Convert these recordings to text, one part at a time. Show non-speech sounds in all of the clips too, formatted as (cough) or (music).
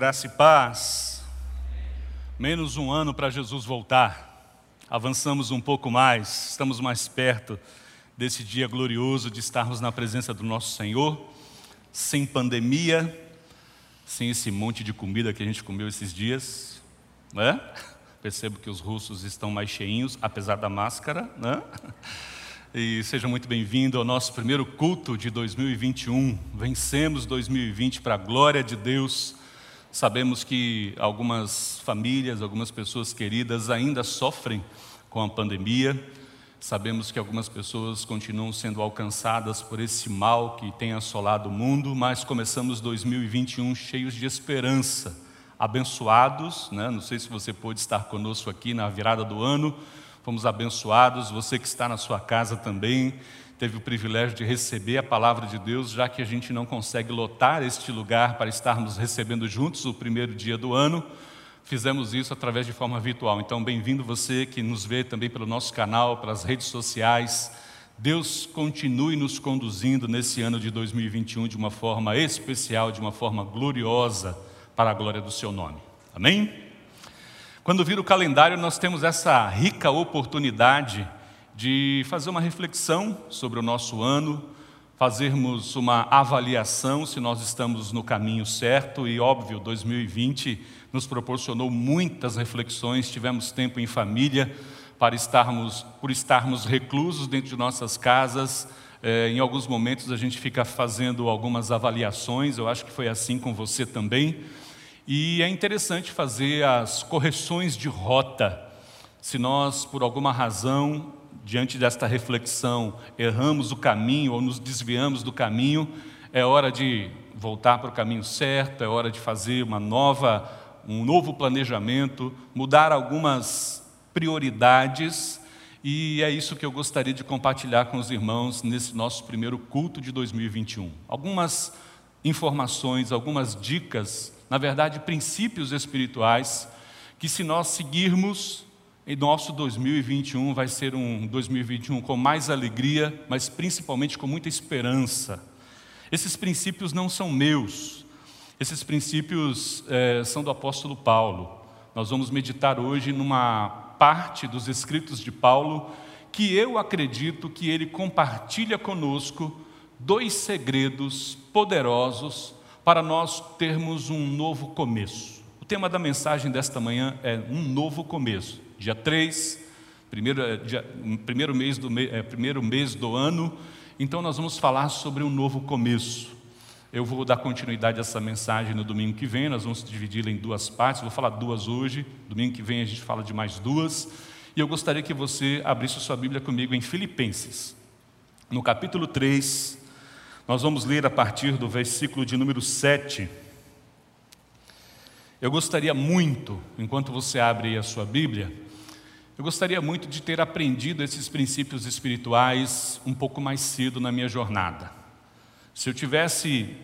graça e paz. Menos um ano para Jesus voltar. Avançamos um pouco mais, estamos mais perto desse dia glorioso de estarmos na presença do nosso Senhor, sem pandemia, sem esse monte de comida que a gente comeu esses dias, né? Percebo que os russos estão mais cheinhos, apesar da máscara, né? E seja muito bem-vindo ao nosso primeiro culto de 2021. Vencemos 2020 para a glória de Deus. Sabemos que algumas famílias, algumas pessoas queridas ainda sofrem com a pandemia. Sabemos que algumas pessoas continuam sendo alcançadas por esse mal que tem assolado o mundo, mas começamos 2021 cheios de esperança, abençoados. Né? Não sei se você pôde estar conosco aqui na virada do ano fomos abençoados. Você que está na sua casa também teve o privilégio de receber a palavra de Deus, já que a gente não consegue lotar este lugar para estarmos recebendo juntos o primeiro dia do ano. Fizemos isso através de forma virtual. Então, bem-vindo você que nos vê também pelo nosso canal, pelas redes sociais. Deus continue nos conduzindo nesse ano de 2021 de uma forma especial, de uma forma gloriosa, para a glória do seu nome. Amém? Quando vira o calendário, nós temos essa rica oportunidade de fazer uma reflexão sobre o nosso ano, fazermos uma avaliação se nós estamos no caminho certo e, óbvio, 2020 nos proporcionou muitas reflexões, tivemos tempo em família para estarmos, por estarmos reclusos dentro de nossas casas. É, em alguns momentos a gente fica fazendo algumas avaliações, eu acho que foi assim com você também. E é interessante fazer as correções de rota. Se nós, por alguma razão, diante desta reflexão, erramos o caminho ou nos desviamos do caminho, é hora de voltar para o caminho certo, é hora de fazer uma nova, um novo planejamento, mudar algumas prioridades, e é isso que eu gostaria de compartilhar com os irmãos nesse nosso primeiro culto de 2021. Algumas informações, algumas dicas na verdade, princípios espirituais que, se nós seguirmos, em nosso 2021 vai ser um 2021 com mais alegria, mas principalmente com muita esperança. Esses princípios não são meus, esses princípios é, são do apóstolo Paulo. Nós vamos meditar hoje numa parte dos escritos de Paulo que eu acredito que ele compartilha conosco dois segredos poderosos para nós termos um novo começo. O tema da mensagem desta manhã é um novo começo. Dia 3, primeiro, é, dia, primeiro, mês do, é, primeiro mês do ano, então nós vamos falar sobre um novo começo. Eu vou dar continuidade a essa mensagem no domingo que vem, nós vamos dividi-la em duas partes, vou falar duas hoje, domingo que vem a gente fala de mais duas, e eu gostaria que você abrisse sua Bíblia comigo em Filipenses, no capítulo 3, nós vamos ler a partir do versículo de número 7. Eu gostaria muito, enquanto você abre a sua Bíblia, eu gostaria muito de ter aprendido esses princípios espirituais um pouco mais cedo na minha jornada. Se eu tivesse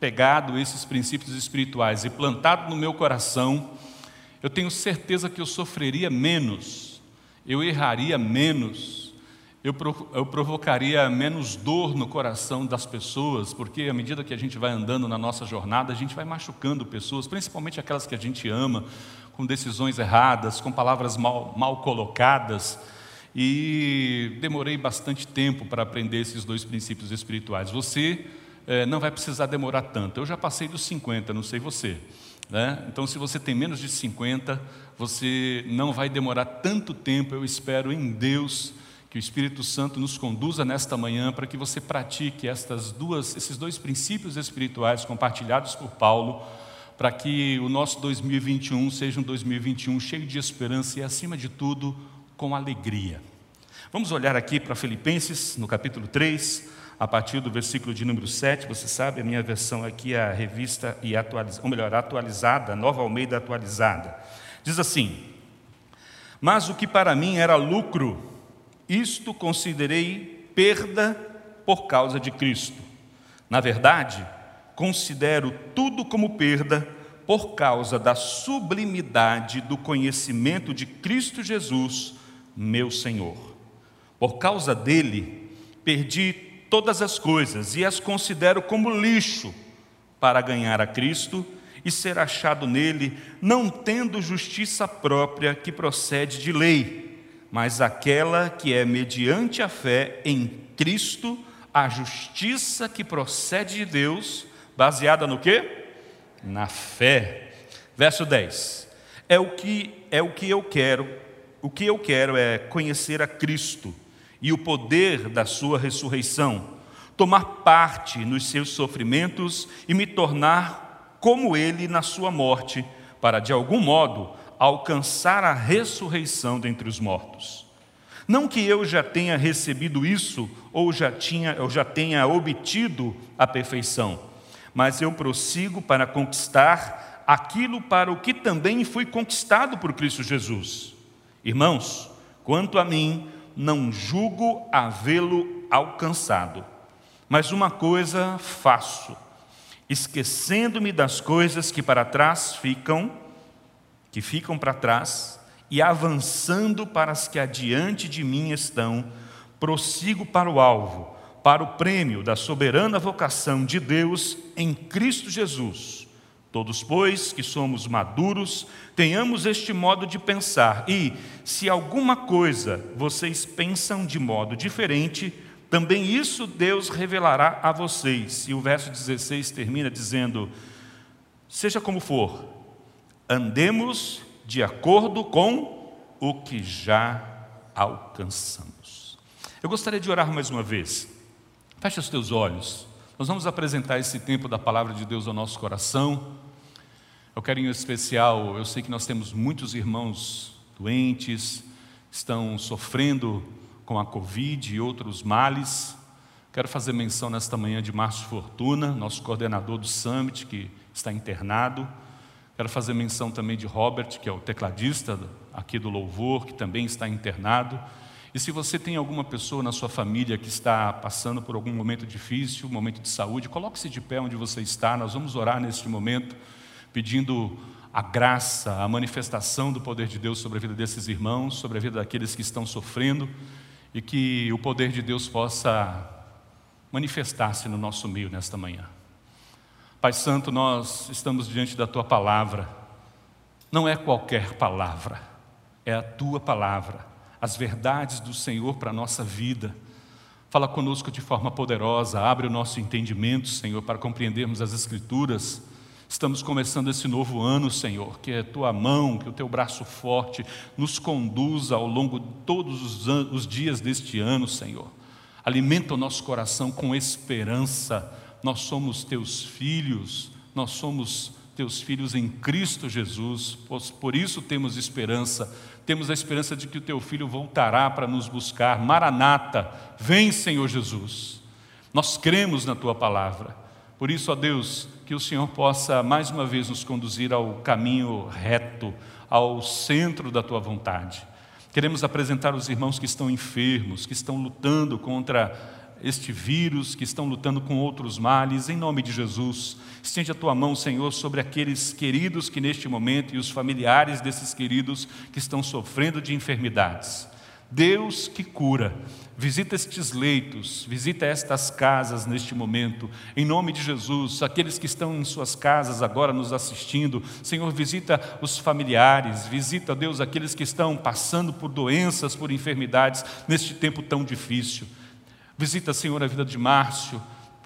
pegado esses princípios espirituais e plantado no meu coração, eu tenho certeza que eu sofreria menos, eu erraria menos, eu, eu provocaria menos dor no coração das pessoas, porque à medida que a gente vai andando na nossa jornada, a gente vai machucando pessoas, principalmente aquelas que a gente ama, com decisões erradas, com palavras mal, mal colocadas. E demorei bastante tempo para aprender esses dois princípios espirituais. Você é, não vai precisar demorar tanto. Eu já passei dos 50, não sei você. Né? Então, se você tem menos de 50, você não vai demorar tanto tempo, eu espero, em Deus que o Espírito Santo nos conduza nesta manhã para que você pratique estas duas, esses dois princípios espirituais compartilhados por Paulo, para que o nosso 2021 seja um 2021 cheio de esperança e, acima de tudo, com alegria. Vamos olhar aqui para Filipenses, no capítulo 3, a partir do versículo de número 7. Você sabe, a minha versão aqui é a revista, e atualiz... ou melhor, atualizada, Nova Almeida atualizada. Diz assim: Mas o que para mim era lucro, isto considerei perda por causa de Cristo. Na verdade, considero tudo como perda por causa da sublimidade do conhecimento de Cristo Jesus, meu Senhor. Por causa dele, perdi todas as coisas e as considero como lixo para ganhar a Cristo e ser achado nele, não tendo justiça própria que procede de lei, mas aquela que é mediante a fé em Cristo, a justiça que procede de Deus, baseada no quê? Na fé. Verso 10. É o que é o que eu quero. O que eu quero é conhecer a Cristo e o poder da sua ressurreição, tomar parte nos seus sofrimentos e me tornar como ele na sua morte, para de algum modo alcançar a ressurreição dentre os mortos. Não que eu já tenha recebido isso ou já tinha ou já tenha obtido a perfeição, mas eu prossigo para conquistar aquilo para o que também fui conquistado por Cristo Jesus. Irmãos, quanto a mim, não julgo havê-lo alcançado, mas uma coisa faço esquecendo-me das coisas que para trás ficam, que ficam para trás, e avançando para as que adiante de mim estão, prossigo para o alvo, para o prêmio da soberana vocação de Deus em Cristo Jesus. Todos, pois, que somos maduros, tenhamos este modo de pensar, e, se alguma coisa vocês pensam de modo diferente, também isso Deus revelará a vocês. E o verso 16 termina dizendo: Seja como for, andemos de acordo com o que já alcançamos. Eu gostaria de orar mais uma vez. Feche os teus olhos. Nós vamos apresentar esse tempo da palavra de Deus ao nosso coração. Eu quero em especial, eu sei que nós temos muitos irmãos doentes, estão sofrendo com a Covid e outros males. Quero fazer menção nesta manhã de Márcio Fortuna, nosso coordenador do Summit, que está internado. Quero fazer menção também de Robert, que é o tecladista aqui do Louvor, que também está internado. E se você tem alguma pessoa na sua família que está passando por algum momento difícil, um momento de saúde, coloque-se de pé onde você está. Nós vamos orar neste momento, pedindo a graça, a manifestação do poder de Deus sobre a vida desses irmãos, sobre a vida daqueles que estão sofrendo e que o poder de Deus possa manifestar-se no nosso meio nesta manhã. Pai Santo, nós estamos diante da tua palavra. Não é qualquer palavra, é a tua palavra, as verdades do Senhor para a nossa vida. Fala conosco de forma poderosa, abre o nosso entendimento, Senhor, para compreendermos as Escrituras Estamos começando esse novo ano, Senhor, que a tua mão, que o teu braço forte nos conduza ao longo de todos os, anos, os dias deste ano, Senhor. Alimenta o nosso coração com esperança. Nós somos teus filhos, nós somos teus filhos em Cristo Jesus, por isso temos esperança. Temos a esperança de que o teu filho voltará para nos buscar. Maranata, vem, Senhor Jesus. Nós cremos na tua palavra. Por isso, ó Deus, que o Senhor possa mais uma vez nos conduzir ao caminho reto, ao centro da tua vontade. Queremos apresentar os irmãos que estão enfermos, que estão lutando contra este vírus, que estão lutando com outros males, em nome de Jesus. Estende a tua mão, Senhor, sobre aqueles queridos que neste momento e os familiares desses queridos que estão sofrendo de enfermidades. Deus que cura, visita estes leitos, visita estas casas neste momento, em nome de Jesus, aqueles que estão em suas casas agora nos assistindo, Senhor, visita os familiares, visita, Deus, aqueles que estão passando por doenças, por enfermidades, neste tempo tão difícil. Visita, Senhor, a vida de Márcio,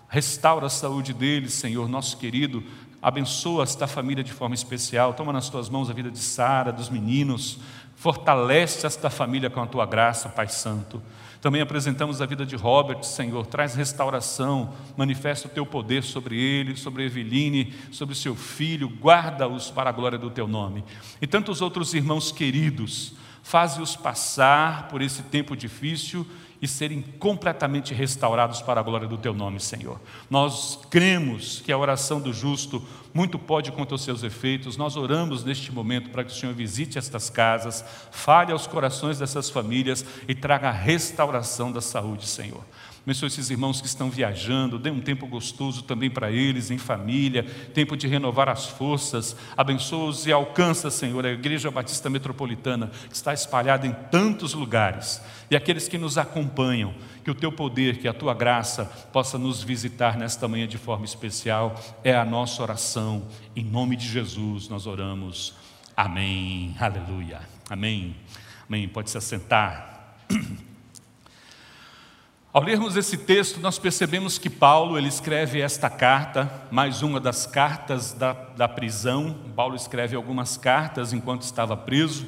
restaura a saúde dele, Senhor, nosso querido, abençoa esta família de forma especial, toma nas tuas mãos a vida de Sara, dos meninos, Fortalece esta família com a tua graça, Pai Santo. Também apresentamos a vida de Robert, Senhor. Traz restauração, manifesta o teu poder sobre ele, sobre Eveline, sobre seu filho. Guarda-os para a glória do teu nome. E tantos outros irmãos queridos, faze-os passar por esse tempo difícil e serem completamente restaurados para a glória do teu nome, Senhor. Nós cremos que a oração do justo muito pode contra os seus efeitos. Nós oramos neste momento para que o Senhor visite estas casas, fale aos corações dessas famílias e traga a restauração da saúde, Senhor. Abençoe esses irmãos que estão viajando, dê um tempo gostoso também para eles, em família, tempo de renovar as forças. Abençoa-os e alcança, Senhor, a Igreja Batista Metropolitana, que está espalhada em tantos lugares. E aqueles que nos acompanham. Que o teu poder, que a tua graça possa nos visitar nesta manhã de forma especial. É a nossa oração. Em nome de Jesus nós oramos. Amém. Aleluia. Amém. Amém. Pode se assentar. (clears throat) Ao lermos esse texto, nós percebemos que Paulo ele escreve esta carta, mais uma das cartas da, da prisão. Paulo escreve algumas cartas enquanto estava preso,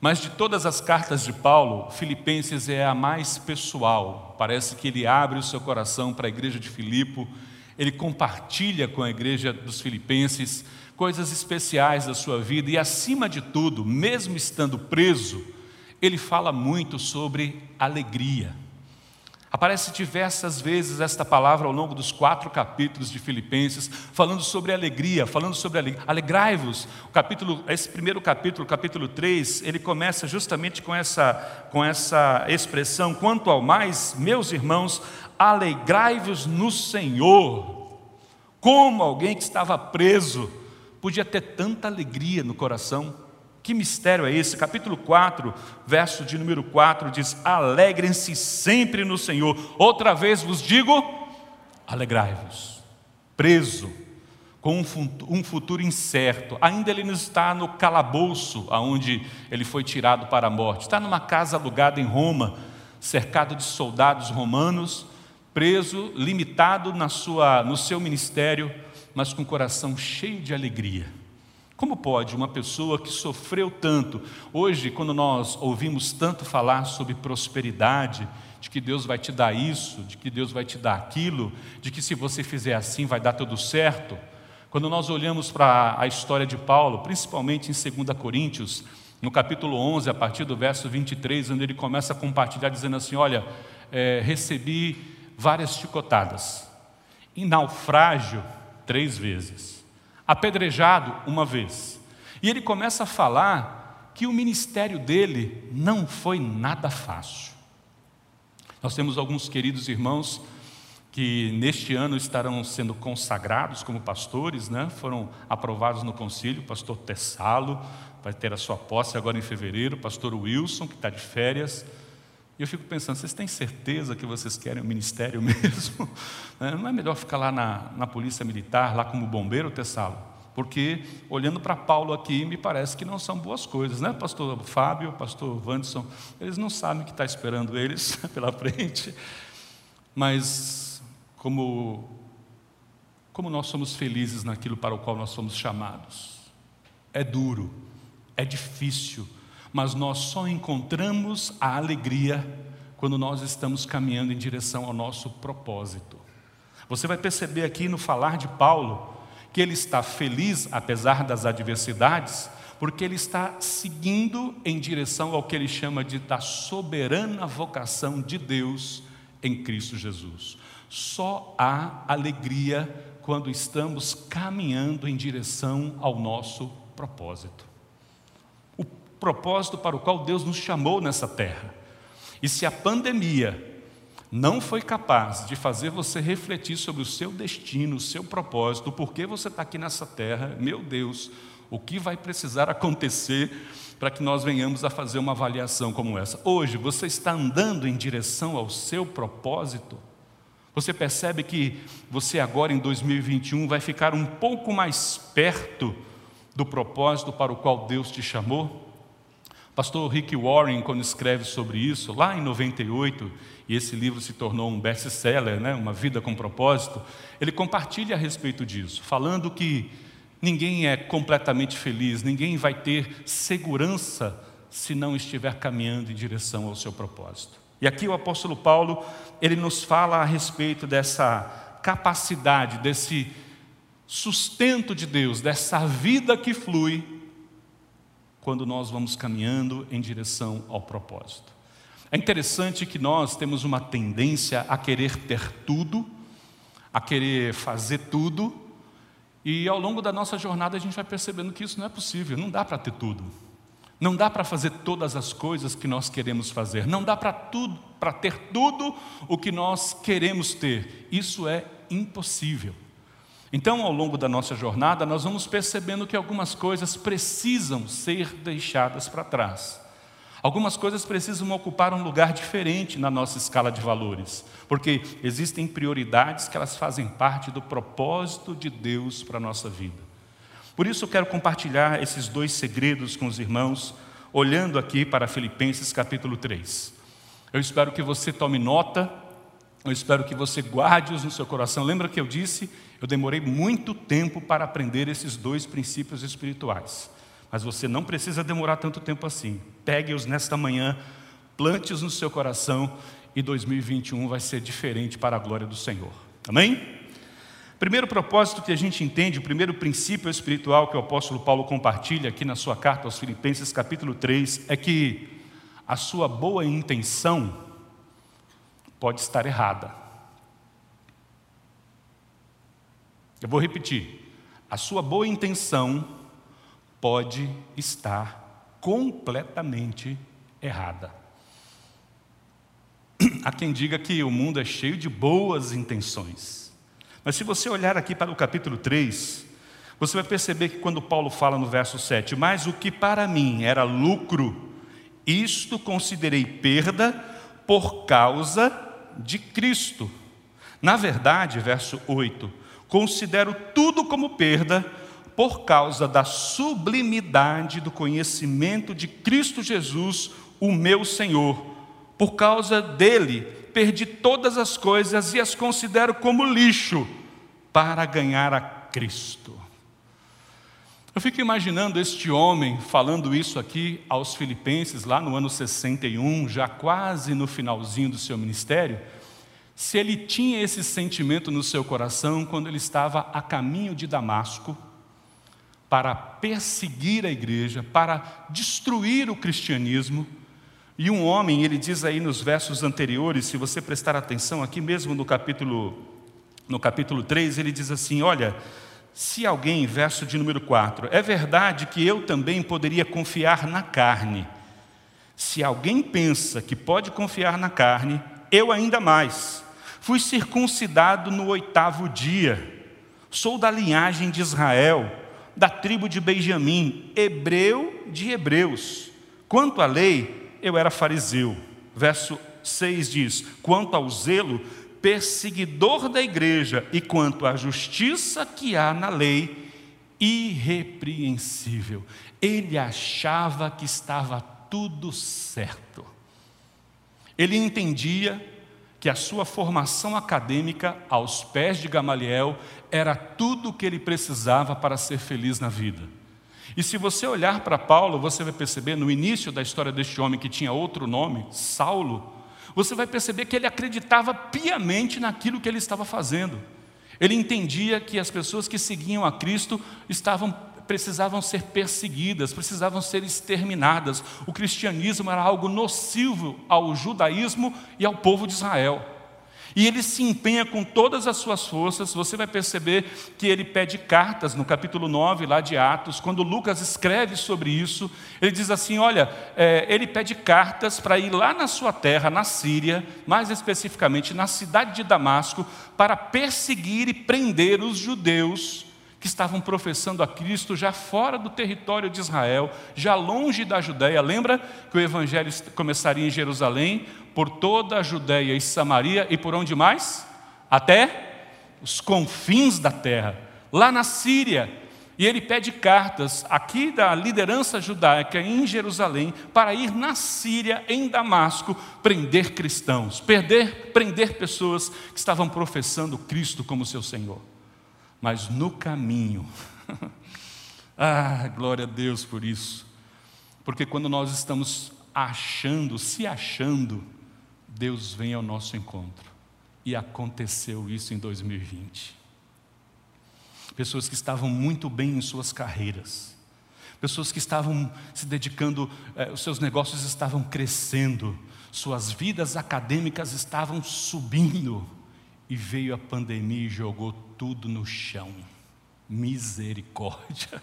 mas de todas as cartas de Paulo, Filipenses é a mais pessoal. Parece que ele abre o seu coração para a igreja de Filipe, ele compartilha com a igreja dos Filipenses coisas especiais da sua vida e, acima de tudo, mesmo estando preso, ele fala muito sobre alegria. Aparece diversas vezes esta palavra ao longo dos quatro capítulos de Filipenses, falando sobre alegria, falando sobre alegria. Alegrai-vos. O capítulo, esse primeiro capítulo, capítulo 3, ele começa justamente com essa, com essa expressão: quanto ao mais, meus irmãos, alegrai-vos no Senhor. Como alguém que estava preso podia ter tanta alegria no coração? Que mistério é esse? Capítulo 4, verso de número 4 diz: Alegrem-se sempre no Senhor. Outra vez vos digo: alegrai-vos. Preso, com um futuro incerto, ainda ele não está no calabouço aonde ele foi tirado para a morte, está numa casa alugada em Roma, cercado de soldados romanos, preso, limitado na sua, no seu ministério, mas com o coração cheio de alegria como pode uma pessoa que sofreu tanto, hoje, quando nós ouvimos tanto falar sobre prosperidade, de que Deus vai te dar isso, de que Deus vai te dar aquilo, de que se você fizer assim vai dar tudo certo, quando nós olhamos para a história de Paulo, principalmente em 2 Coríntios, no capítulo 11, a partir do verso 23, onde ele começa a compartilhar, dizendo assim: Olha, é, recebi várias chicotadas, em naufrágio, três vezes apedrejado uma vez. E ele começa a falar que o ministério dele não foi nada fácil. Nós temos alguns queridos irmãos que neste ano estarão sendo consagrados como pastores, né? foram aprovados no concílio, pastor Tessalo vai ter a sua posse agora em fevereiro, pastor Wilson, que está de férias, e eu fico pensando, vocês têm certeza que vocês querem o ministério (laughs) mesmo? Né? Não é melhor ficar lá na, na polícia militar, lá como bombeiro, Tessalo? Porque, olhando para Paulo aqui, me parece que não são boas coisas, né? Pastor Fábio, pastor Wanderson, eles não sabem o que está esperando eles (laughs) pela frente. Mas, como, como nós somos felizes naquilo para o qual nós somos chamados. É duro, é difícil, mas nós só encontramos a alegria quando nós estamos caminhando em direção ao nosso propósito. Você vai perceber aqui no falar de Paulo que ele está feliz apesar das adversidades, porque ele está seguindo em direção ao que ele chama de da soberana vocação de Deus em Cristo Jesus. Só há alegria quando estamos caminhando em direção ao nosso propósito propósito para o qual Deus nos chamou nessa terra. E se a pandemia não foi capaz de fazer você refletir sobre o seu destino, o seu propósito, o porquê você está aqui nessa terra, meu Deus, o que vai precisar acontecer para que nós venhamos a fazer uma avaliação como essa? Hoje, você está andando em direção ao seu propósito? Você percebe que você agora em 2021 vai ficar um pouco mais perto do propósito para o qual Deus te chamou? Pastor Rick Warren, quando escreve sobre isso, lá em 98, e esse livro se tornou um best-seller, né, Uma Vida com Propósito, ele compartilha a respeito disso, falando que ninguém é completamente feliz, ninguém vai ter segurança se não estiver caminhando em direção ao seu propósito. E aqui o apóstolo Paulo, ele nos fala a respeito dessa capacidade, desse sustento de Deus, dessa vida que flui quando nós vamos caminhando em direção ao propósito. É interessante que nós temos uma tendência a querer ter tudo, a querer fazer tudo, e ao longo da nossa jornada a gente vai percebendo que isso não é possível, não dá para ter tudo. Não dá para fazer todas as coisas que nós queremos fazer, não dá para tudo, para ter tudo o que nós queremos ter. Isso é impossível. Então, ao longo da nossa jornada, nós vamos percebendo que algumas coisas precisam ser deixadas para trás. Algumas coisas precisam ocupar um lugar diferente na nossa escala de valores, porque existem prioridades que elas fazem parte do propósito de Deus para a nossa vida. Por isso eu quero compartilhar esses dois segredos com os irmãos, olhando aqui para Filipenses capítulo 3. Eu espero que você tome nota, eu espero que você guarde-os no seu coração. Lembra que eu disse? Eu demorei muito tempo para aprender esses dois princípios espirituais. Mas você não precisa demorar tanto tempo assim. Pegue-os nesta manhã, plante-os no seu coração e 2021 vai ser diferente para a glória do Senhor. Amém? Primeiro propósito que a gente entende, o primeiro princípio espiritual que o apóstolo Paulo compartilha aqui na sua carta aos Filipenses, capítulo 3, é que a sua boa intenção pode estar errada. Eu vou repetir. A sua boa intenção pode estar completamente errada. (clears throat) Há quem diga que o mundo é cheio de boas intenções. Mas se você olhar aqui para o capítulo 3, você vai perceber que quando Paulo fala no verso 7, mas o que para mim era lucro, isto considerei perda por causa de Cristo. Na verdade, verso 8, considero tudo como perda por causa da sublimidade do conhecimento de Cristo Jesus, o meu Senhor. Por causa dele, perdi todas as coisas e as considero como lixo para ganhar a Cristo. Eu fico imaginando este homem falando isso aqui aos filipenses, lá no ano 61, já quase no finalzinho do seu ministério, se ele tinha esse sentimento no seu coração quando ele estava a caminho de Damasco, para perseguir a igreja, para destruir o cristianismo. E um homem, ele diz aí nos versos anteriores, se você prestar atenção aqui mesmo no capítulo no capítulo 3, ele diz assim: "Olha, se alguém, verso de número 4, é verdade que eu também poderia confiar na carne. Se alguém pensa que pode confiar na carne, eu ainda mais. Fui circuncidado no oitavo dia. Sou da linhagem de Israel da tribo de Benjamim, hebreu de hebreus. Quanto à lei, eu era fariseu. Verso 6 diz: quanto ao zelo, perseguidor da igreja, e quanto à justiça que há na lei, irrepreensível. Ele achava que estava tudo certo. Ele entendia que a sua formação acadêmica aos pés de Gamaliel era tudo o que ele precisava para ser feliz na vida. E se você olhar para Paulo, você vai perceber no início da história deste homem que tinha outro nome, Saulo, você vai perceber que ele acreditava piamente naquilo que ele estava fazendo. Ele entendia que as pessoas que seguiam a Cristo estavam precisavam ser perseguidas, precisavam ser exterminadas. O cristianismo era algo nocivo ao judaísmo e ao povo de Israel. E ele se empenha com todas as suas forças, você vai perceber que ele pede cartas no capítulo 9, lá de Atos, quando Lucas escreve sobre isso, ele diz assim: olha, é, ele pede cartas para ir lá na sua terra, na Síria, mais especificamente na cidade de Damasco, para perseguir e prender os judeus que estavam professando a Cristo já fora do território de Israel, já longe da Judéia. Lembra que o evangelho começaria em Jerusalém, por toda a Judéia e Samaria e por onde mais? Até os confins da terra, lá na Síria. E ele pede cartas aqui da liderança judaica em Jerusalém para ir na Síria, em Damasco, prender cristãos, perder, prender pessoas que estavam professando Cristo como seu Senhor mas no caminho. (laughs) ah, glória a Deus por isso. Porque quando nós estamos achando, se achando, Deus vem ao nosso encontro. E aconteceu isso em 2020. Pessoas que estavam muito bem em suas carreiras, pessoas que estavam se dedicando, eh, os seus negócios estavam crescendo, suas vidas acadêmicas estavam subindo, e veio a pandemia e jogou tudo no chão. Misericórdia.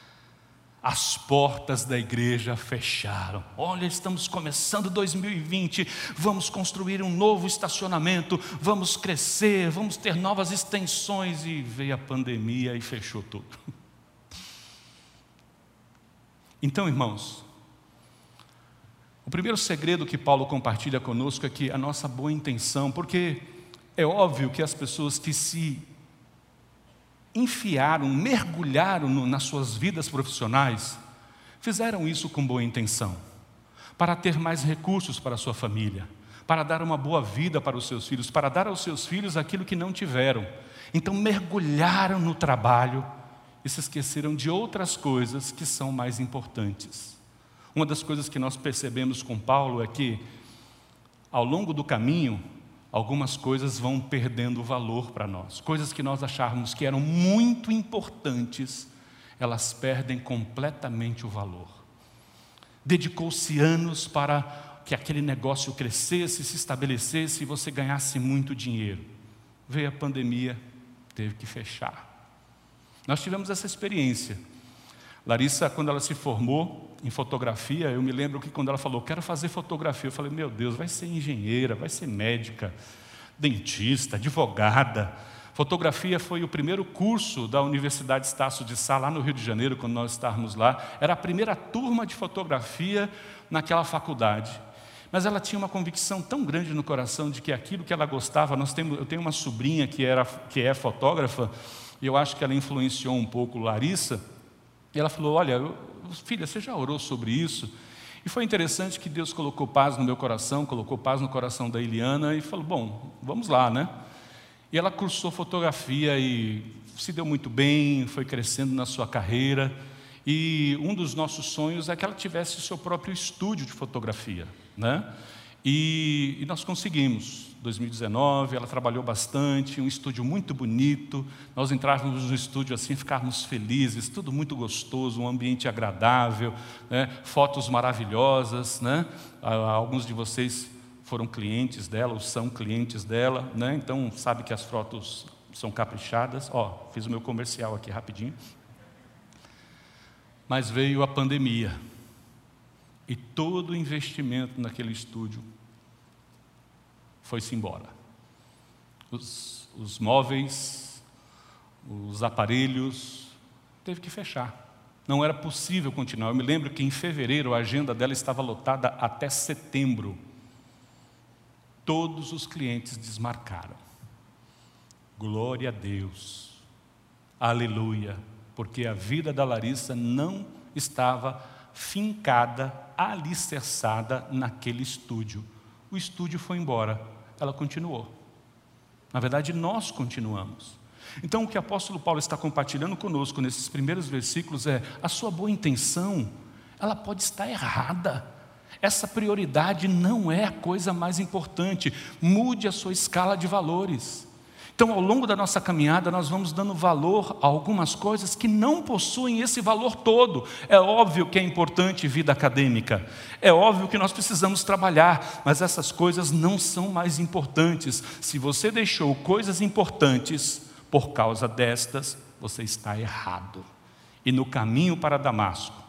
(laughs) As portas da igreja fecharam. Olha, estamos começando 2020. Vamos construir um novo estacionamento. Vamos crescer. Vamos ter novas extensões. E veio a pandemia e fechou tudo. (laughs) Então, irmãos, O primeiro segredo que Paulo compartilha conosco é que a nossa boa intenção, porque é óbvio que as pessoas que se enfiaram, mergulharam no, nas suas vidas profissionais, fizeram isso com boa intenção, para ter mais recursos para a sua família, para dar uma boa vida para os seus filhos, para dar aos seus filhos aquilo que não tiveram. Então mergulharam no trabalho e se esqueceram de outras coisas que são mais importantes. Uma das coisas que nós percebemos com Paulo é que, ao longo do caminho, algumas coisas vão perdendo valor para nós. Coisas que nós achávamos que eram muito importantes, elas perdem completamente o valor. Dedicou-se anos para que aquele negócio crescesse, se estabelecesse e você ganhasse muito dinheiro. Veio a pandemia, teve que fechar. Nós tivemos essa experiência. Larissa, quando ela se formou em fotografia, eu me lembro que quando ela falou, quero fazer fotografia, eu falei, meu Deus, vai ser engenheira, vai ser médica, dentista, advogada. Fotografia foi o primeiro curso da Universidade Estácio de Sá, lá no Rio de Janeiro, quando nós estávamos lá. Era a primeira turma de fotografia naquela faculdade. Mas ela tinha uma convicção tão grande no coração de que aquilo que ela gostava, nós temos, eu tenho uma sobrinha que, era, que é fotógrafa, e eu acho que ela influenciou um pouco Larissa, e ela falou: Olha, filha, você já orou sobre isso? E foi interessante que Deus colocou paz no meu coração, colocou paz no coração da Eliana e falou: Bom, vamos lá, né? E ela cursou fotografia e se deu muito bem, foi crescendo na sua carreira. E um dos nossos sonhos é que ela tivesse seu próprio estúdio de fotografia, né? E, e nós conseguimos. 2019, ela trabalhou bastante, um estúdio muito bonito. Nós entrávamos no estúdio assim, ficávamos felizes, tudo muito gostoso, um ambiente agradável, né? fotos maravilhosas. Né? Alguns de vocês foram clientes dela, ou são clientes dela, né? então sabe que as fotos são caprichadas. Ó, fiz o meu comercial aqui rapidinho. Mas veio a pandemia. E todo o investimento naquele estúdio foi-se embora. Os, os móveis, os aparelhos, teve que fechar. Não era possível continuar. Eu me lembro que em fevereiro a agenda dela estava lotada até setembro. Todos os clientes desmarcaram. Glória a Deus. Aleluia. Porque a vida da Larissa não estava fincada, alicerçada naquele estúdio. O estúdio foi embora ela continuou. Na verdade, nós continuamos. Então, o que o apóstolo Paulo está compartilhando conosco nesses primeiros versículos é: a sua boa intenção, ela pode estar errada. Essa prioridade não é a coisa mais importante. Mude a sua escala de valores. Então, ao longo da nossa caminhada, nós vamos dando valor a algumas coisas que não possuem esse valor todo. É óbvio que é importante vida acadêmica, é óbvio que nós precisamos trabalhar, mas essas coisas não são mais importantes. Se você deixou coisas importantes por causa destas, você está errado. E no caminho para Damasco,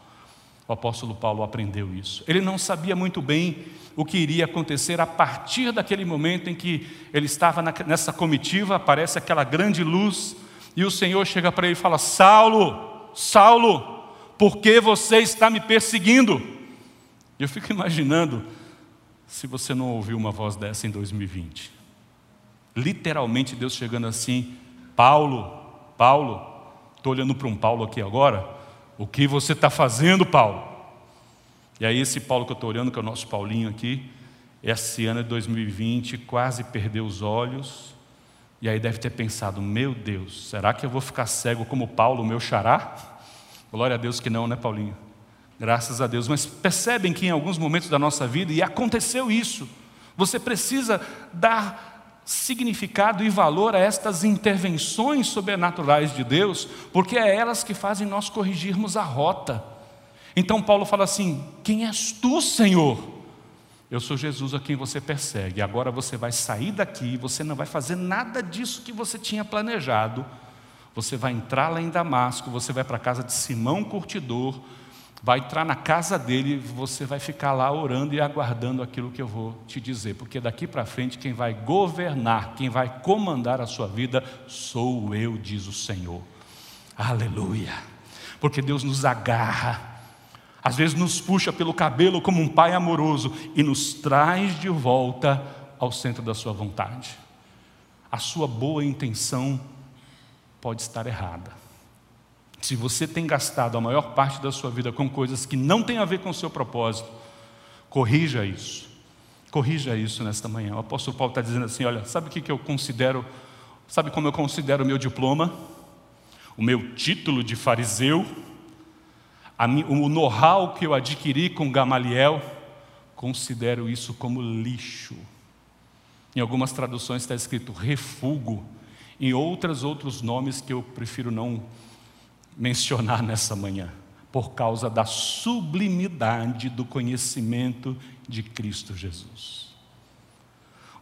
o apóstolo Paulo aprendeu isso. Ele não sabia muito bem o que iria acontecer a partir daquele momento em que ele estava nessa comitiva, aparece aquela grande luz, e o Senhor chega para ele e fala: Saulo, Saulo, por que você está me perseguindo? Eu fico imaginando se você não ouviu uma voz dessa em 2020. Literalmente Deus chegando assim, Paulo, Paulo, estou olhando para um Paulo aqui agora, o que você está fazendo, Paulo? E aí, esse Paulo que eu estou olhando, que é o nosso Paulinho aqui, esse ano de 2020, quase perdeu os olhos. E aí deve ter pensado: meu Deus, será que eu vou ficar cego como Paulo, meu xará? Glória a Deus que não, né, Paulinho? Graças a Deus. Mas percebem que em alguns momentos da nossa vida, e aconteceu isso, você precisa dar significado e valor a estas intervenções sobrenaturais de Deus, porque é elas que fazem nós corrigirmos a rota. Então Paulo fala assim: Quem és tu, Senhor? Eu sou Jesus a quem você persegue. Agora você vai sair daqui, você não vai fazer nada disso que você tinha planejado. Você vai entrar lá em Damasco, você vai para a casa de Simão Curtidor, vai entrar na casa dele, você vai ficar lá orando e aguardando aquilo que eu vou te dizer, porque daqui para frente quem vai governar, quem vai comandar a sua vida sou eu, diz o Senhor. Aleluia. Porque Deus nos agarra às vezes nos puxa pelo cabelo como um pai amoroso e nos traz de volta ao centro da sua vontade. A sua boa intenção pode estar errada. Se você tem gastado a maior parte da sua vida com coisas que não têm a ver com o seu propósito, corrija isso. Corrija isso nesta manhã. O apóstolo Paulo está dizendo assim: olha, sabe o que eu considero, sabe como eu considero o meu diploma? O meu título de fariseu, o know-how que eu adquiri com Gamaliel, considero isso como lixo. Em algumas traduções está escrito refugo, em outras, outros nomes que eu prefiro não mencionar nessa manhã, por causa da sublimidade do conhecimento de Cristo Jesus.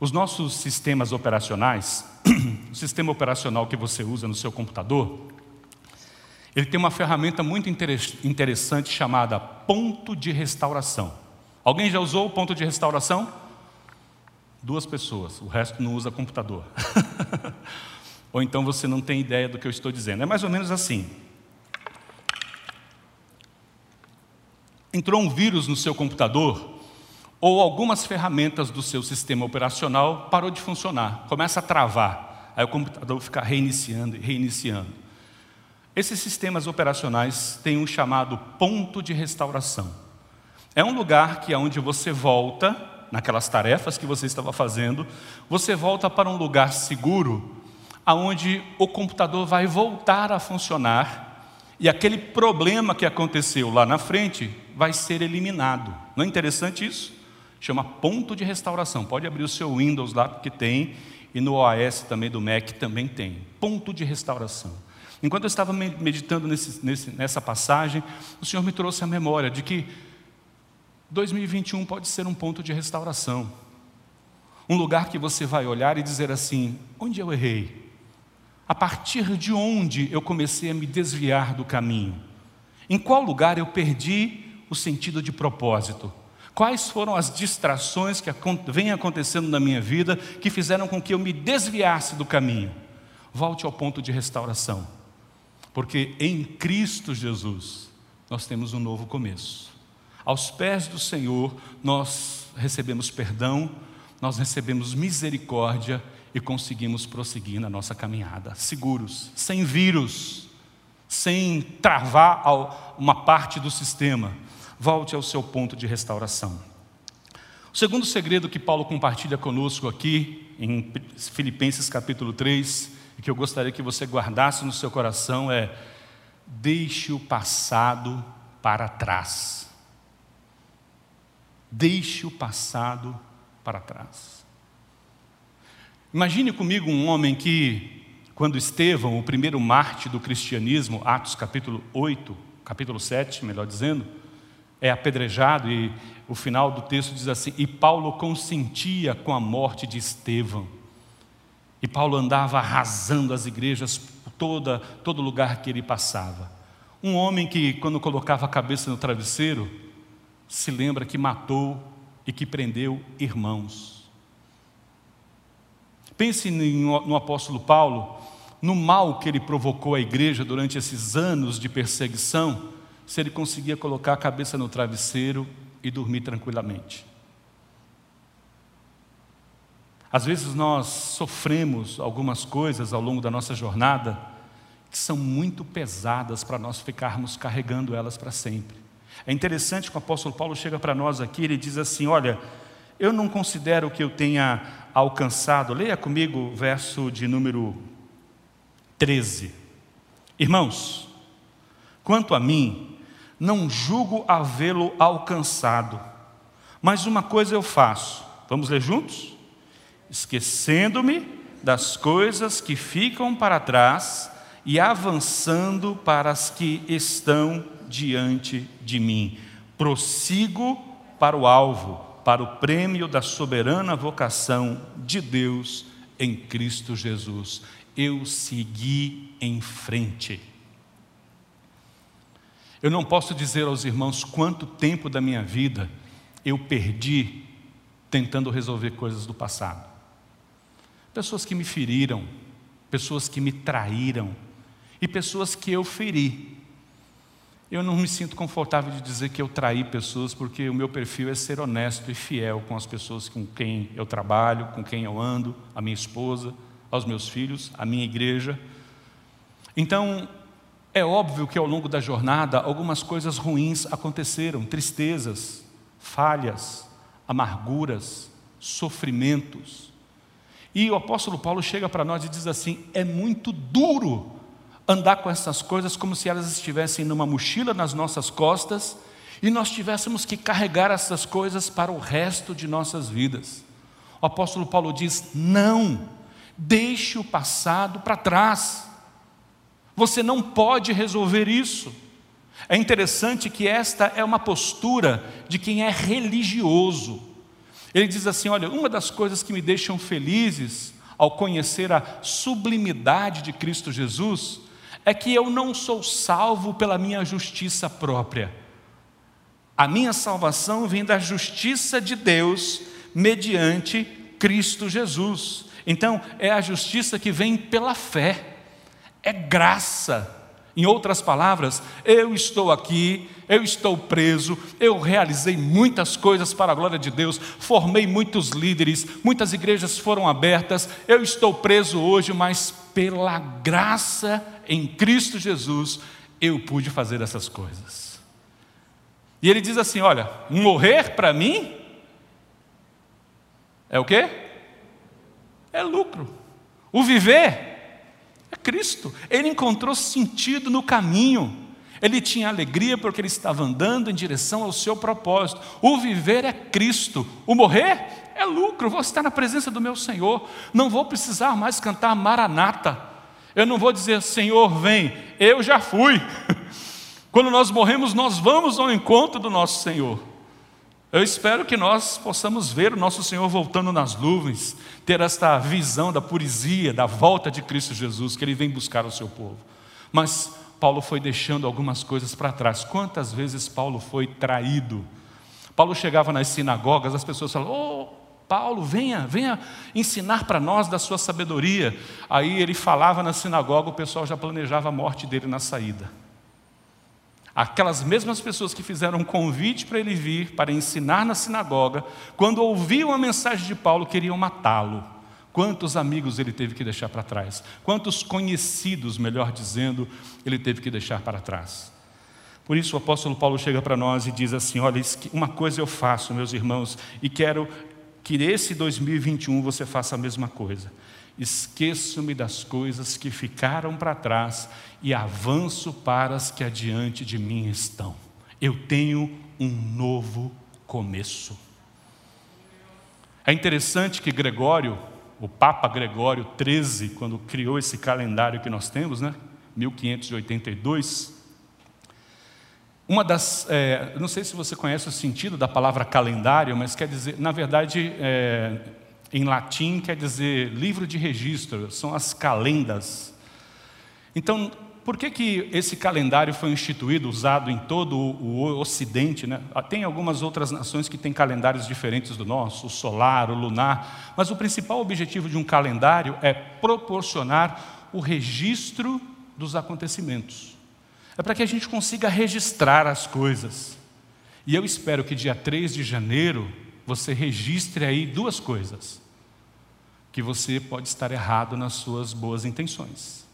Os nossos sistemas operacionais, (clears throat) o sistema operacional que você usa no seu computador, ele tem uma ferramenta muito interessante chamada ponto de restauração. Alguém já usou o ponto de restauração? Duas pessoas, o resto não usa computador. (laughs) Ou então você não tem ideia do que eu estou dizendo. É mais ou menos assim. entrou um vírus no seu computador, ou algumas ferramentas do seu sistema operacional parou de funcionar, começa a travar, aí o computador fica reiniciando e reiniciando. Esses sistemas operacionais têm um chamado ponto de restauração. É um lugar que é onde você volta, naquelas tarefas que você estava fazendo, você volta para um lugar seguro, aonde o computador vai voltar a funcionar e aquele problema que aconteceu lá na frente vai ser eliminado. Não é interessante isso? Chama ponto de restauração. Pode abrir o seu Windows lá, porque tem, e no OS também do Mac também tem. Ponto de restauração. Enquanto eu estava meditando nesse, nesse, nessa passagem, o Senhor me trouxe a memória de que 2021 pode ser um ponto de restauração. Um lugar que você vai olhar e dizer assim: onde eu errei? A partir de onde eu comecei a me desviar do caminho? Em qual lugar eu perdi o sentido de propósito? Quais foram as distrações que vêm acontecendo na minha vida que fizeram com que eu me desviasse do caminho? Volte ao ponto de restauração, porque em Cristo Jesus nós temos um novo começo. Aos pés do Senhor nós recebemos perdão, nós recebemos misericórdia e conseguimos prosseguir na nossa caminhada, seguros, sem vírus, sem travar uma parte do sistema. Volte ao seu ponto de restauração. O segundo segredo que Paulo compartilha conosco aqui, em Filipenses capítulo 3, e que eu gostaria que você guardasse no seu coração é: deixe o passado para trás. Deixe o passado para trás. Imagine comigo um homem que, quando Estevão, o primeiro mártir do cristianismo, Atos capítulo 8, capítulo 7, melhor dizendo, é apedrejado e o final do texto diz assim: E Paulo consentia com a morte de Estevão. E Paulo andava arrasando as igrejas por toda, todo lugar que ele passava. Um homem que, quando colocava a cabeça no travesseiro, se lembra que matou e que prendeu irmãos. Pense no apóstolo Paulo, no mal que ele provocou à igreja durante esses anos de perseguição, se ele conseguia colocar a cabeça no travesseiro e dormir tranquilamente. Às vezes nós sofremos algumas coisas ao longo da nossa jornada que são muito pesadas para nós ficarmos carregando elas para sempre. É interessante que o apóstolo Paulo chega para nós aqui, ele diz assim: Olha, eu não considero que eu tenha alcançado. Leia comigo o verso de número 13. Irmãos, quanto a mim, não julgo havê-lo alcançado, mas uma coisa eu faço. Vamos ler juntos? Esquecendo-me das coisas que ficam para trás e avançando para as que estão diante de mim. Prossigo para o alvo para o prêmio da soberana vocação de Deus em Cristo Jesus. Eu segui em frente. Eu não posso dizer aos irmãos quanto tempo da minha vida eu perdi tentando resolver coisas do passado. Pessoas que me feriram, pessoas que me traíram e pessoas que eu feri. Eu não me sinto confortável de dizer que eu traí pessoas, porque o meu perfil é ser honesto e fiel com as pessoas com quem eu trabalho, com quem eu ando, a minha esposa, aos meus filhos, a minha igreja. Então, é óbvio que ao longo da jornada algumas coisas ruins aconteceram, tristezas, falhas, amarguras, sofrimentos. E o apóstolo Paulo chega para nós e diz assim: é muito duro andar com essas coisas como se elas estivessem numa mochila nas nossas costas e nós tivéssemos que carregar essas coisas para o resto de nossas vidas. O apóstolo Paulo diz: não, deixe o passado para trás. Você não pode resolver isso. É interessante que esta é uma postura de quem é religioso. Ele diz assim: olha, uma das coisas que me deixam felizes ao conhecer a sublimidade de Cristo Jesus é que eu não sou salvo pela minha justiça própria. A minha salvação vem da justiça de Deus mediante Cristo Jesus. Então, é a justiça que vem pela fé, é graça. Em outras palavras, eu estou aqui, eu estou preso, eu realizei muitas coisas para a glória de Deus, formei muitos líderes, muitas igrejas foram abertas, eu estou preso hoje, mas pela graça em Cristo Jesus eu pude fazer essas coisas. E ele diz assim: olha, morrer para mim é o quê? É lucro. O viver é Cristo. Ele encontrou sentido no caminho. Ele tinha alegria porque ele estava andando em direção ao seu propósito. O viver é Cristo. O morrer é lucro. Vou estar na presença do meu Senhor. Não vou precisar mais cantar Maranata. Eu não vou dizer, Senhor, vem. Eu já fui. (laughs) Quando nós morremos, nós vamos ao encontro do nosso Senhor. Eu espero que nós possamos ver o nosso Senhor voltando nas nuvens, ter esta visão da purisia, da volta de Cristo Jesus, que Ele vem buscar o seu povo. Mas Paulo foi deixando algumas coisas para trás. Quantas vezes Paulo foi traído? Paulo chegava nas sinagogas, as pessoas falavam: Oh, Paulo, venha, venha ensinar para nós da sua sabedoria. Aí ele falava na sinagoga, o pessoal já planejava a morte dele na saída. Aquelas mesmas pessoas que fizeram um convite para ele vir para ensinar na sinagoga, quando ouviam a mensagem de Paulo, queriam matá-lo. Quantos amigos ele teve que deixar para trás? Quantos conhecidos, melhor dizendo, ele teve que deixar para trás? Por isso o apóstolo Paulo chega para nós e diz assim: Olha, uma coisa eu faço, meus irmãos, e quero que esse 2021 você faça a mesma coisa. Esqueço-me das coisas que ficaram para trás e avanço para as que adiante de mim estão. Eu tenho um novo começo. É interessante que Gregório, o Papa Gregório XIII, quando criou esse calendário que nós temos, né, 1582, uma das, é, não sei se você conhece o sentido da palavra calendário, mas quer dizer, na verdade, é, em latim quer dizer livro de registro, são as calendas. Então, por que, que esse calendário foi instituído, usado em todo o Ocidente? Né? Ah, tem algumas outras nações que têm calendários diferentes do nosso, o solar, o lunar, mas o principal objetivo de um calendário é proporcionar o registro dos acontecimentos. É para que a gente consiga registrar as coisas. E eu espero que dia 3 de janeiro você registre aí duas coisas. Que você pode estar errado nas suas boas intenções.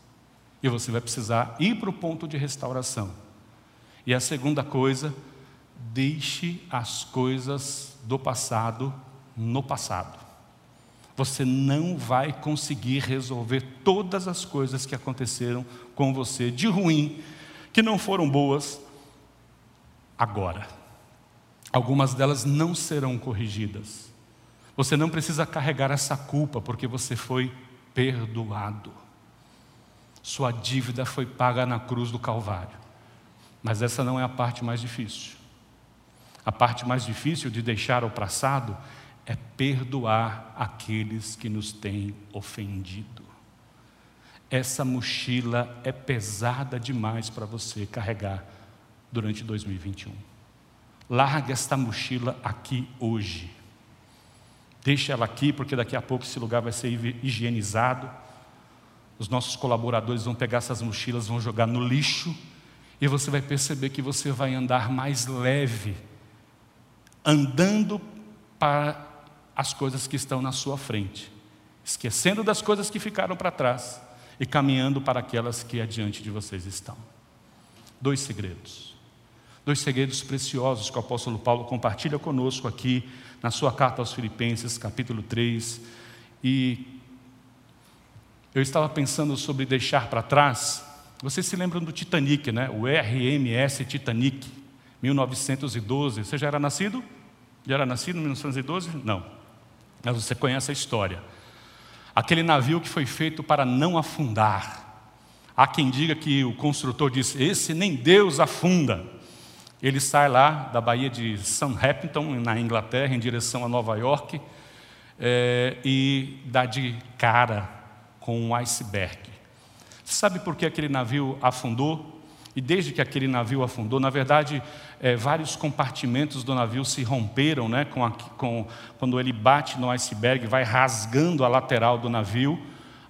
E você vai precisar ir para o ponto de restauração. E a segunda coisa, deixe as coisas do passado no passado. Você não vai conseguir resolver todas as coisas que aconteceram com você de ruim, que não foram boas agora. Algumas delas não serão corrigidas. Você não precisa carregar essa culpa porque você foi perdoado. Sua dívida foi paga na cruz do Calvário. Mas essa não é a parte mais difícil. A parte mais difícil de deixar o passado é perdoar aqueles que nos têm ofendido. Essa mochila é pesada demais para você carregar durante 2021. Larga esta mochila aqui hoje. Deixa ela aqui, porque daqui a pouco esse lugar vai ser higienizado os nossos colaboradores vão pegar essas mochilas, vão jogar no lixo e você vai perceber que você vai andar mais leve, andando para as coisas que estão na sua frente, esquecendo das coisas que ficaram para trás e caminhando para aquelas que adiante de vocês estão. Dois segredos. Dois segredos preciosos que o apóstolo Paulo compartilha conosco aqui na sua carta aos Filipenses, capítulo 3. E eu estava pensando sobre deixar para trás. Vocês se lembram do Titanic, né? O RMS Titanic, 1912. Você já era nascido? Já era nascido em 1912? Não. Mas você conhece a história. Aquele navio que foi feito para não afundar. Há quem diga que o construtor disse: Esse nem Deus afunda. Ele sai lá da Baía de Southampton, na Inglaterra, em direção a Nova York, é, e dá de cara com um iceberg. Sabe por que aquele navio afundou? E desde que aquele navio afundou, na verdade, é, vários compartimentos do navio se romperam, né, com, a, com quando ele bate no iceberg, vai rasgando a lateral do navio,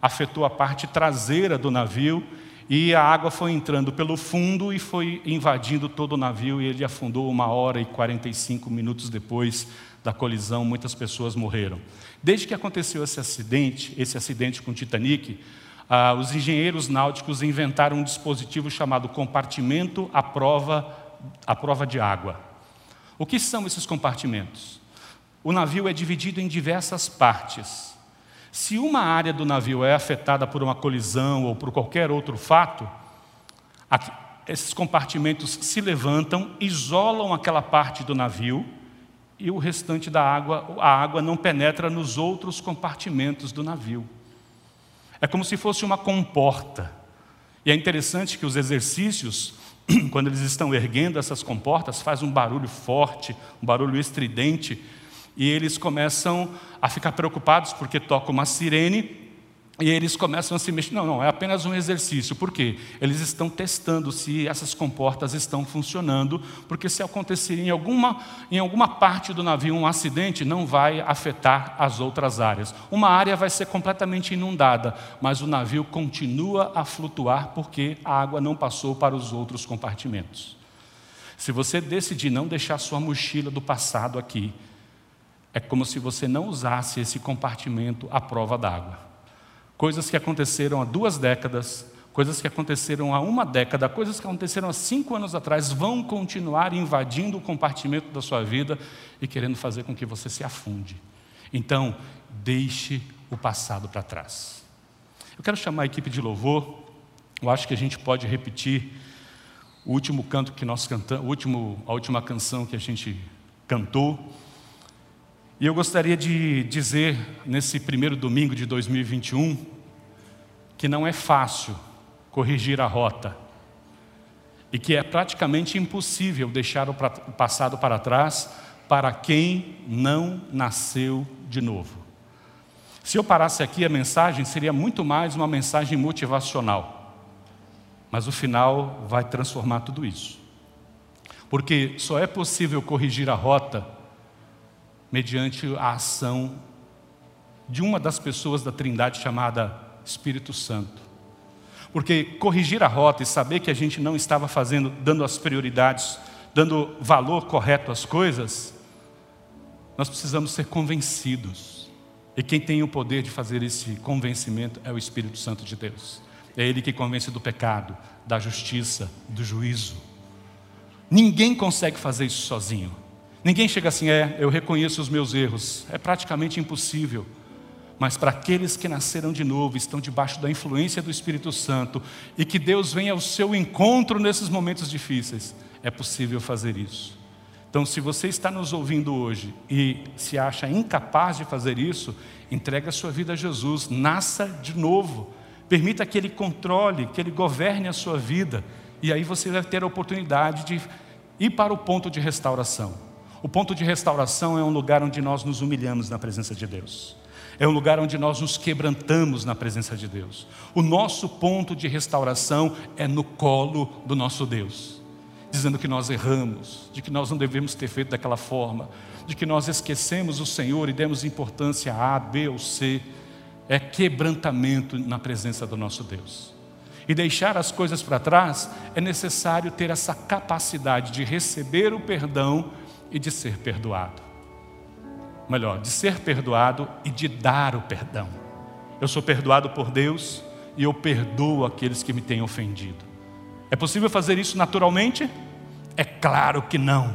afetou a parte traseira do navio e a água foi entrando pelo fundo e foi invadindo todo o navio e ele afundou uma hora e 45 minutos depois da colisão, muitas pessoas morreram. Desde que aconteceu esse acidente, esse acidente com o Titanic, ah, os engenheiros náuticos inventaram um dispositivo chamado compartimento à prova, à prova de água. O que são esses compartimentos? O navio é dividido em diversas partes. Se uma área do navio é afetada por uma colisão ou por qualquer outro fato, esses compartimentos se levantam, isolam aquela parte do navio e o restante da água, a água não penetra nos outros compartimentos do navio. É como se fosse uma comporta. E é interessante que os exercícios, (clears throat) quando eles estão erguendo essas comportas, faz um barulho forte, um barulho estridente, e eles começam a ficar preocupados porque toca uma sirene e eles começam a se mexer. Não, não, é apenas um exercício. Por quê? Eles estão testando se essas comportas estão funcionando, porque se acontecer em alguma, em alguma parte do navio um acidente, não vai afetar as outras áreas. Uma área vai ser completamente inundada, mas o navio continua a flutuar porque a água não passou para os outros compartimentos. Se você decidir não deixar sua mochila do passado aqui, é como se você não usasse esse compartimento à prova d'água coisas que aconteceram há duas décadas, coisas que aconteceram há uma década, coisas que aconteceram há cinco anos atrás, vão continuar invadindo o compartimento da sua vida e querendo fazer com que você se afunde. Então, deixe o passado para trás. Eu quero chamar a equipe de louvor, eu acho que a gente pode repetir o último canto que nós cantamos, a última canção que a gente cantou. E eu gostaria de dizer, nesse primeiro domingo de 2021, que não é fácil corrigir a rota e que é praticamente impossível deixar o passado para trás para quem não nasceu de novo. Se eu parasse aqui, a mensagem seria muito mais uma mensagem motivacional, mas o final vai transformar tudo isso. Porque só é possível corrigir a rota mediante a ação de uma das pessoas da Trindade chamada Espírito Santo. Porque corrigir a rota e saber que a gente não estava fazendo, dando as prioridades, dando valor correto às coisas, nós precisamos ser convencidos. E quem tem o poder de fazer esse convencimento é o Espírito Santo de Deus. É Ele que convence do pecado, da justiça, do juízo. Ninguém consegue fazer isso sozinho. Ninguém chega assim, é, eu reconheço os meus erros. É praticamente impossível. Mas para aqueles que nasceram de novo, estão debaixo da influência do Espírito Santo e que Deus venha ao seu encontro nesses momentos difíceis, é possível fazer isso. Então, se você está nos ouvindo hoje e se acha incapaz de fazer isso, entregue a sua vida a Jesus, nasça de novo, permita que Ele controle, que Ele governe a sua vida, e aí você vai ter a oportunidade de ir para o ponto de restauração. O ponto de restauração é um lugar onde nós nos humilhamos na presença de Deus. É um lugar onde nós nos quebrantamos na presença de Deus. O nosso ponto de restauração é no colo do nosso Deus, dizendo que nós erramos, de que nós não devemos ter feito daquela forma, de que nós esquecemos o Senhor e demos importância a A, B ou C. É quebrantamento na presença do nosso Deus. e deixar as coisas para trás, é necessário ter essa capacidade de receber o perdão e de ser perdoado. Melhor, de ser perdoado e de dar o perdão. Eu sou perdoado por Deus e eu perdoo aqueles que me têm ofendido. É possível fazer isso naturalmente? É claro que não.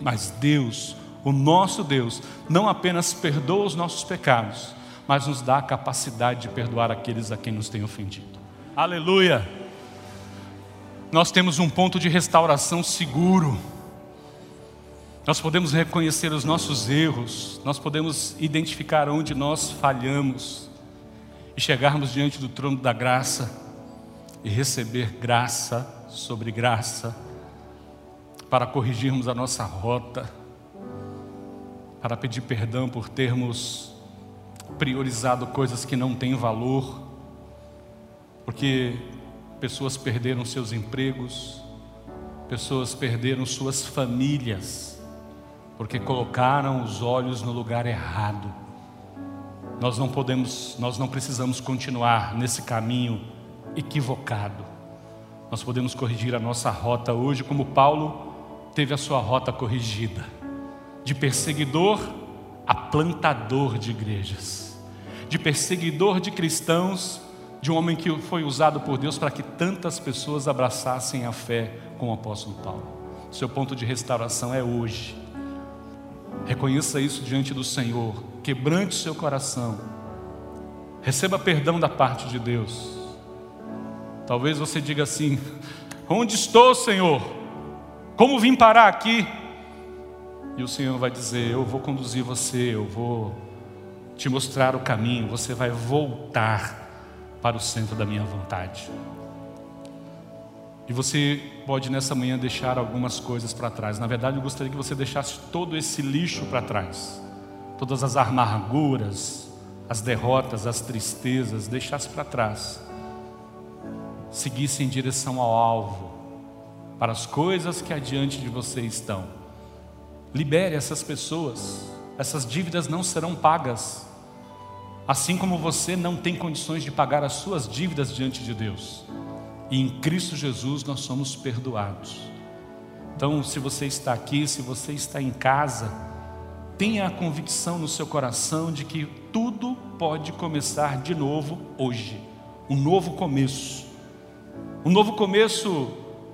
Mas Deus, o nosso Deus, não apenas perdoa os nossos pecados, mas nos dá a capacidade de perdoar aqueles a quem nos tem ofendido. Aleluia! Nós temos um ponto de restauração seguro. Nós podemos reconhecer os nossos erros, nós podemos identificar onde nós falhamos e chegarmos diante do trono da graça e receber graça sobre graça para corrigirmos a nossa rota, para pedir perdão por termos priorizado coisas que não têm valor porque pessoas perderam seus empregos, pessoas perderam suas famílias, porque colocaram os olhos no lugar errado. Nós não podemos, nós não precisamos continuar nesse caminho equivocado. Nós podemos corrigir a nossa rota hoje, como Paulo teve a sua rota corrigida, de perseguidor a plantador de igrejas, de perseguidor de cristãos de um homem que foi usado por Deus para que tantas pessoas abraçassem a fé com o apóstolo Paulo. Seu ponto de restauração é hoje. Reconheça isso diante do Senhor, quebrante seu coração, receba perdão da parte de Deus. Talvez você diga assim: Onde estou, Senhor? Como vim parar aqui? E o Senhor vai dizer: Eu vou conduzir você, eu vou te mostrar o caminho, você vai voltar para o centro da minha vontade. E você pode nessa manhã deixar algumas coisas para trás. Na verdade, eu gostaria que você deixasse todo esse lixo para trás. Todas as amarguras, as derrotas, as tristezas, deixasse para trás. Seguisse em direção ao alvo, para as coisas que adiante de você estão. Libere essas pessoas. Essas dívidas não serão pagas. Assim como você não tem condições de pagar as suas dívidas diante de Deus. E em Cristo Jesus nós somos perdoados. Então, se você está aqui, se você está em casa, tenha a convicção no seu coração de que tudo pode começar de novo hoje. Um novo começo. Um novo começo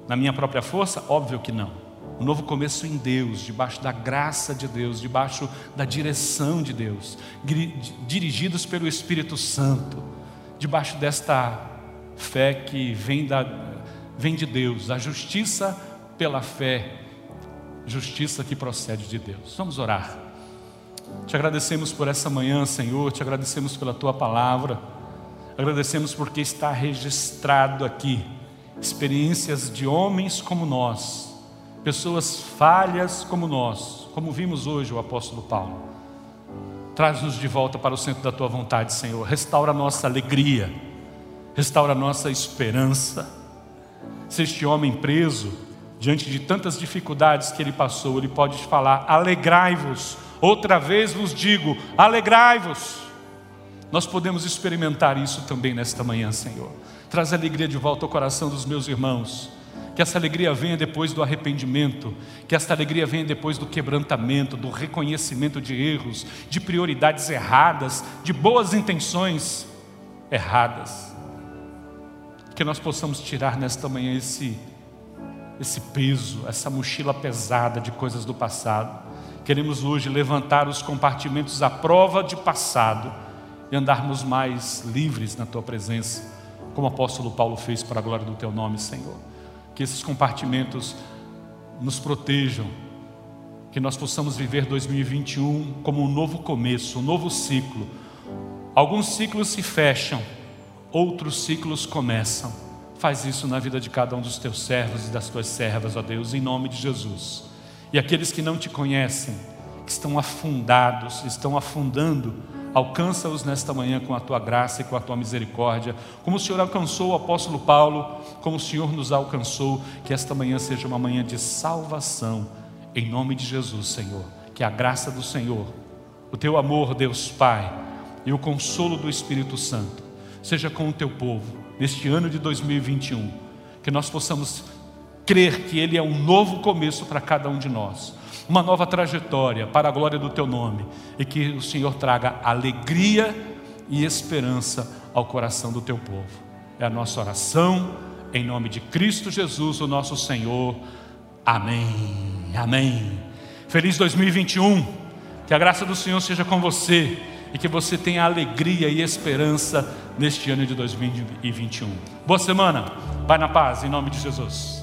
na minha própria força? Óbvio que não um novo começo em Deus, debaixo da graça de Deus, debaixo da direção de Deus, dirigidos pelo Espírito Santo, debaixo desta fé que vem, da, vem de Deus, a justiça pela fé, justiça que procede de Deus. Vamos orar. Te agradecemos por essa manhã, Senhor, te agradecemos pela tua palavra, agradecemos porque está registrado aqui experiências de homens como nós pessoas falhas como nós, como vimos hoje o apóstolo Paulo. Traz-nos de volta para o centro da tua vontade, Senhor. Restaura a nossa alegria, restaura a nossa esperança. Se este homem preso, diante de tantas dificuldades que ele passou, ele pode falar: alegrai-vos. Outra vez vos digo: alegrai-vos. Nós podemos experimentar isso também nesta manhã, Senhor. Traz alegria de volta ao coração dos meus irmãos que essa alegria venha depois do arrependimento, que essa alegria venha depois do quebrantamento, do reconhecimento de erros, de prioridades erradas, de boas intenções erradas. Que nós possamos tirar nesta manhã esse, esse peso, essa mochila pesada de coisas do passado. Queremos hoje levantar os compartimentos à prova de passado e andarmos mais livres na tua presença, como o apóstolo Paulo fez para a glória do teu nome, Senhor que esses compartimentos nos protejam, que nós possamos viver 2021 como um novo começo, um novo ciclo. Alguns ciclos se fecham, outros ciclos começam. Faz isso na vida de cada um dos teus servos e das tuas servas, ó Deus, em nome de Jesus. E aqueles que não te conhecem, que estão afundados, estão afundando, Alcança-os nesta manhã com a tua graça e com a tua misericórdia, como o Senhor alcançou o apóstolo Paulo, como o Senhor nos alcançou, que esta manhã seja uma manhã de salvação, em nome de Jesus, Senhor. Que a graça do Senhor, o teu amor, Deus Pai, e o consolo do Espírito Santo, seja com o teu povo neste ano de 2021, que nós possamos crer que Ele é um novo começo para cada um de nós, uma nova trajetória para a glória do Teu nome, e que o Senhor traga alegria e esperança ao coração do Teu povo. É a nossa oração, em nome de Cristo Jesus, o nosso Senhor. Amém. Amém. Feliz 2021. Que a graça do Senhor seja com você e que você tenha alegria e esperança neste ano de 2021. Boa semana. Vai na paz, em nome de Jesus.